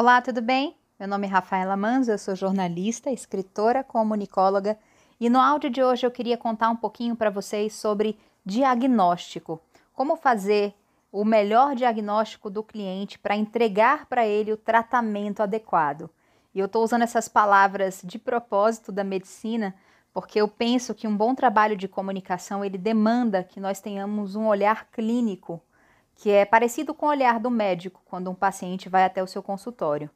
Olá, tudo bem? Meu nome é Rafaela Manzo, eu sou jornalista, escritora, comunicóloga e no áudio de hoje eu queria contar um pouquinho para vocês sobre diagnóstico. Como fazer o melhor diagnóstico do cliente para entregar para ele o tratamento adequado. E eu estou usando essas palavras de propósito da medicina porque eu penso que um bom trabalho de comunicação ele demanda que nós tenhamos um olhar clínico que é parecido com o olhar do médico quando um paciente vai até o seu consultório.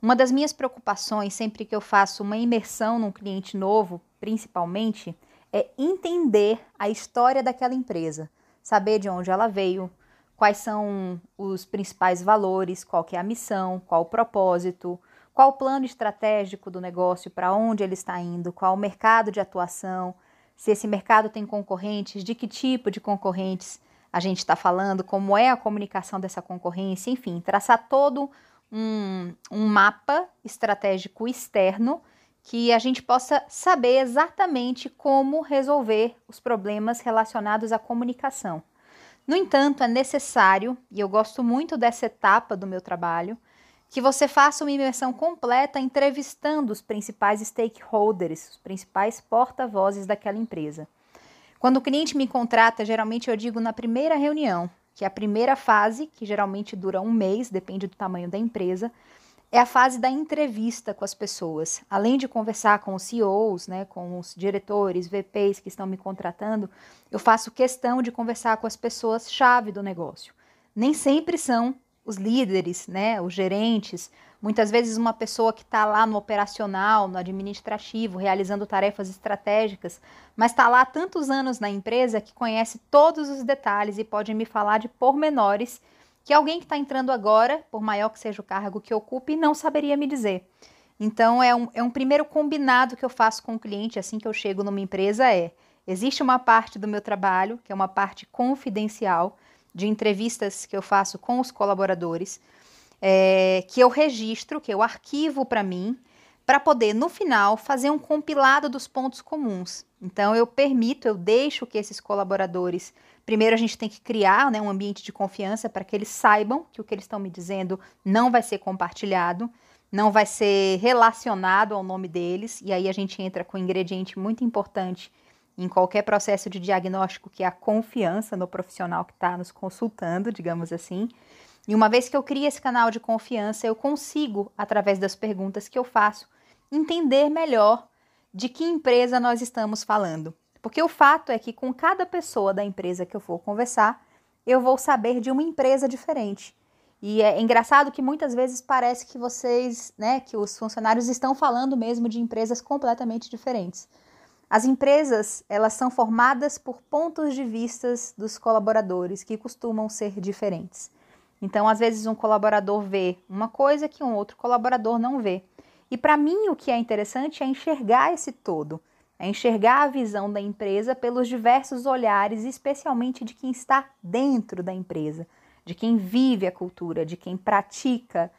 Uma das minhas preocupações sempre que eu faço uma imersão num cliente novo, principalmente, é entender a história daquela empresa, saber de onde ela veio, quais são os principais valores, qual é a missão, qual o propósito, qual o plano estratégico do negócio, para onde ele está indo, qual o mercado de atuação, se esse mercado tem concorrentes, de que tipo de concorrentes a gente está falando, como é a comunicação dessa concorrência, enfim, traçar todo um, um mapa estratégico externo que a gente possa saber exatamente como resolver os problemas relacionados à comunicação. No entanto, é necessário, e eu gosto muito dessa etapa do meu trabalho, que você faça uma imersão completa entrevistando os principais stakeholders, os principais porta-vozes daquela empresa. Quando o cliente me contrata, geralmente eu digo na primeira reunião, que é a primeira fase, que geralmente dura um mês, depende do tamanho da empresa, é a fase da entrevista com as pessoas. Além de conversar com os CEOs, né, com os diretores, VPs que estão me contratando, eu faço questão de conversar com as pessoas-chave do negócio. Nem sempre são os líderes, né, os gerentes, Muitas vezes, uma pessoa que está lá no operacional, no administrativo, realizando tarefas estratégicas, mas está lá há tantos anos na empresa que conhece todos os detalhes e pode me falar de pormenores que alguém que está entrando agora, por maior que seja o cargo que ocupe, não saberia me dizer. Então, é um, é um primeiro combinado que eu faço com o cliente assim que eu chego numa empresa: é existe uma parte do meu trabalho, que é uma parte confidencial, de entrevistas que eu faço com os colaboradores é, que eu registro, que eu arquivo para mim, para poder no final fazer um compilado dos pontos comuns. Então eu permito, eu deixo que esses colaboradores, primeiro a gente tem que criar né, um ambiente de confiança para que eles saibam que o que eles estão me dizendo não vai ser compartilhado, não vai ser relacionado ao nome deles, e aí a gente entra com um ingrediente muito importante em qualquer processo de diagnóstico, que é a confiança no profissional que está nos consultando, digamos assim. E uma vez que eu crio esse canal de confiança, eu consigo, através das perguntas que eu faço, entender melhor de que empresa nós estamos falando. Porque o fato é que com cada pessoa da empresa que eu for conversar, eu vou saber de uma empresa diferente. E é engraçado que muitas vezes parece que vocês, né, que os funcionários estão falando mesmo de empresas completamente diferentes. As empresas, elas são formadas por pontos de vistas dos colaboradores que costumam ser diferentes. Então, às vezes, um colaborador vê uma coisa que um outro colaborador não vê. E para mim, o que é interessante é enxergar esse todo, é enxergar a visão da empresa pelos diversos olhares, especialmente de quem está dentro da empresa, de quem vive a cultura, de quem pratica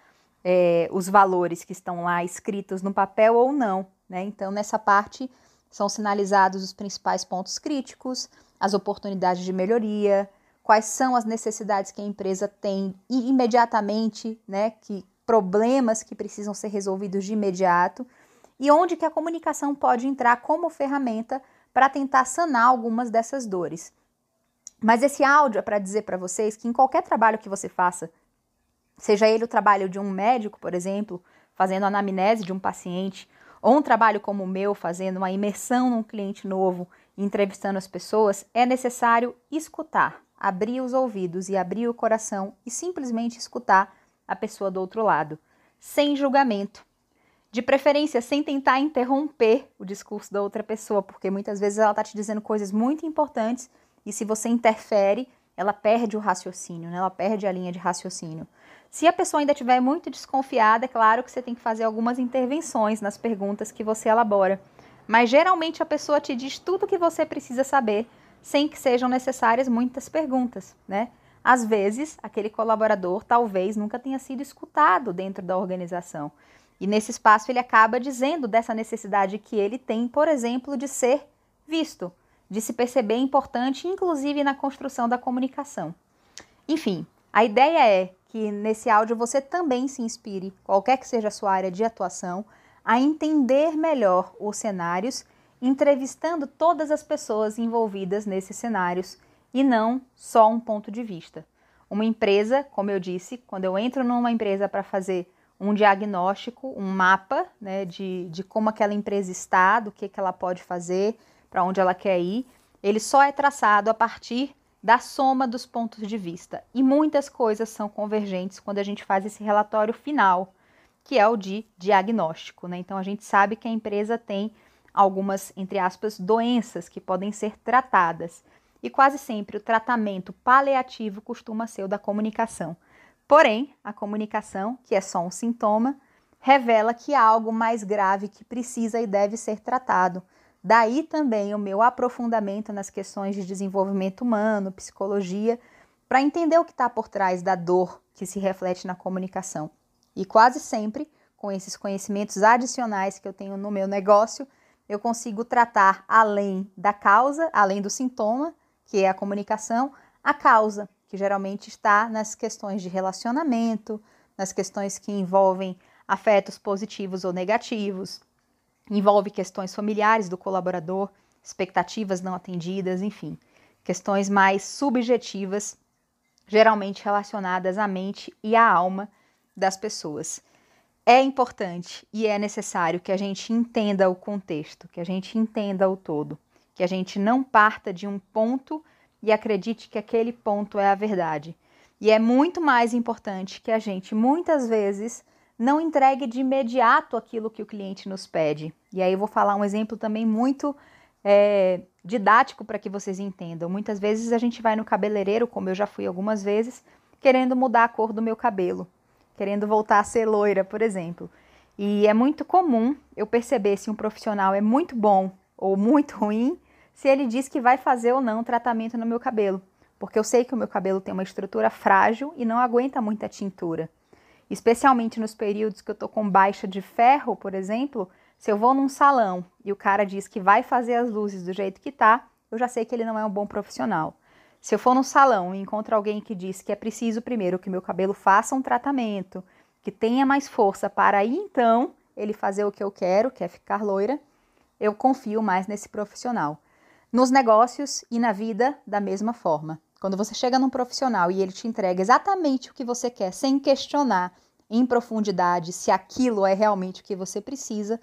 é, os valores que estão lá escritos no papel ou não. Né? Então, nessa parte, são sinalizados os principais pontos críticos, as oportunidades de melhoria, quais são as necessidades que a empresa tem imediatamente, né, que problemas que precisam ser resolvidos de imediato e onde que a comunicação pode entrar como ferramenta para tentar sanar algumas dessas dores. Mas esse áudio é para dizer para vocês que em qualquer trabalho que você faça, seja ele o trabalho de um médico, por exemplo, fazendo anamnese de um paciente, ou um trabalho como o meu, fazendo uma imersão num cliente novo, entrevistando as pessoas, é necessário escutar abrir os ouvidos e abrir o coração e simplesmente escutar a pessoa do outro lado, sem julgamento. De preferência, sem tentar interromper o discurso da outra pessoa, porque muitas vezes ela está te dizendo coisas muito importantes e se você interfere, ela perde o raciocínio, né? ela perde a linha de raciocínio. Se a pessoa ainda estiver muito desconfiada, é claro que você tem que fazer algumas intervenções nas perguntas que você elabora. Mas geralmente a pessoa te diz tudo o que você precisa saber sem que sejam necessárias muitas perguntas, né? Às vezes, aquele colaborador talvez nunca tenha sido escutado dentro da organização. E nesse espaço ele acaba dizendo dessa necessidade que ele tem, por exemplo, de ser visto, de se perceber importante, inclusive na construção da comunicação. Enfim, a ideia é que nesse áudio você também se inspire, qualquer que seja a sua área de atuação, a entender melhor os cenários, entrevistando todas as pessoas envolvidas nesses cenários e não só um ponto de vista. Uma empresa, como eu disse, quando eu entro numa empresa para fazer um diagnóstico, um mapa né, de, de como aquela empresa está, do que, que ela pode fazer, para onde ela quer ir, ele só é traçado a partir da soma dos pontos de vista. E muitas coisas são convergentes quando a gente faz esse relatório final, que é o de diagnóstico. Né? Então a gente sabe que a empresa tem algumas, entre aspas, doenças que podem ser tratadas e quase sempre o tratamento paliativo costuma ser o da comunicação. Porém, a comunicação, que é só um sintoma, revela que há algo mais grave que precisa e deve ser tratado. Daí também o meu aprofundamento nas questões de desenvolvimento humano, psicologia, para entender o que está por trás da dor que se reflete na comunicação. E quase sempre, com esses conhecimentos adicionais que eu tenho no meu negócio, eu consigo tratar além da causa, além do sintoma, que é a comunicação, a causa, que geralmente está nas questões de relacionamento, nas questões que envolvem afetos positivos ou negativos, envolve questões familiares do colaborador, expectativas não atendidas, enfim, questões mais subjetivas, geralmente relacionadas à mente e à alma das pessoas. É importante e é necessário que a gente entenda o contexto, que a gente entenda o todo que a gente não parta de um ponto e acredite que aquele ponto é a verdade. E é muito mais importante que a gente, muitas vezes, não entregue de imediato aquilo que o cliente nos pede. E aí eu vou falar um exemplo também muito é, didático para que vocês entendam. Muitas vezes a gente vai no cabeleireiro, como eu já fui algumas vezes, querendo mudar a cor do meu cabelo, querendo voltar a ser loira, por exemplo. E é muito comum eu perceber se um profissional é muito bom ou muito ruim se ele diz que vai fazer ou não tratamento no meu cabelo, porque eu sei que o meu cabelo tem uma estrutura frágil e não aguenta muita tintura. Especialmente nos períodos que eu tô com baixa de ferro, por exemplo, se eu vou num salão e o cara diz que vai fazer as luzes do jeito que tá, eu já sei que ele não é um bom profissional. Se eu for num salão e encontro alguém que diz que é preciso primeiro que meu cabelo faça um tratamento, que tenha mais força para aí então ele fazer o que eu quero, que é ficar loira, eu confio mais nesse profissional. Nos negócios e na vida, da mesma forma. Quando você chega num profissional e ele te entrega exatamente o que você quer, sem questionar em profundidade se aquilo é realmente o que você precisa,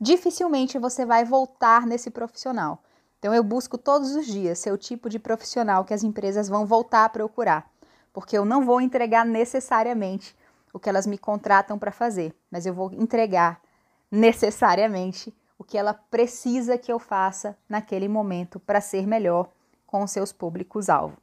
dificilmente você vai voltar nesse profissional. Então eu busco todos os dias ser o tipo de profissional que as empresas vão voltar a procurar, porque eu não vou entregar necessariamente o que elas me contratam para fazer, mas eu vou entregar necessariamente o que ela precisa que eu faça naquele momento para ser melhor com seus públicos-alvo.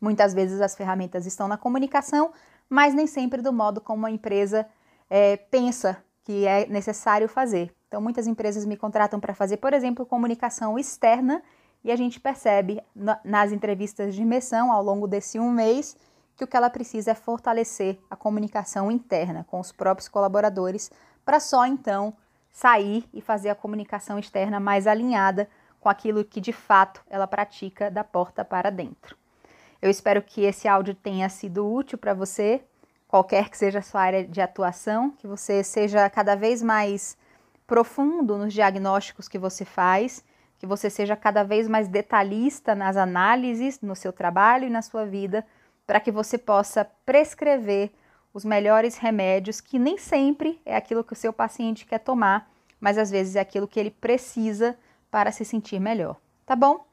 Muitas vezes as ferramentas estão na comunicação, mas nem sempre do modo como a empresa é, pensa que é necessário fazer. Então, muitas empresas me contratam para fazer, por exemplo, comunicação externa, e a gente percebe na, nas entrevistas de imersão ao longo desse um mês que o que ela precisa é fortalecer a comunicação interna com os próprios colaboradores, para só então sair e fazer a comunicação externa mais alinhada com aquilo que de fato ela pratica da porta para dentro. Eu espero que esse áudio tenha sido útil para você, qualquer que seja a sua área de atuação, que você seja cada vez mais profundo nos diagnósticos que você faz, que você seja cada vez mais detalhista nas análises no seu trabalho e na sua vida, para que você possa prescrever os melhores remédios, que nem sempre é aquilo que o seu paciente quer tomar, mas às vezes é aquilo que ele precisa para se sentir melhor. Tá bom?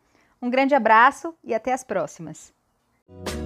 Um grande abraço e até as próximas! Thank you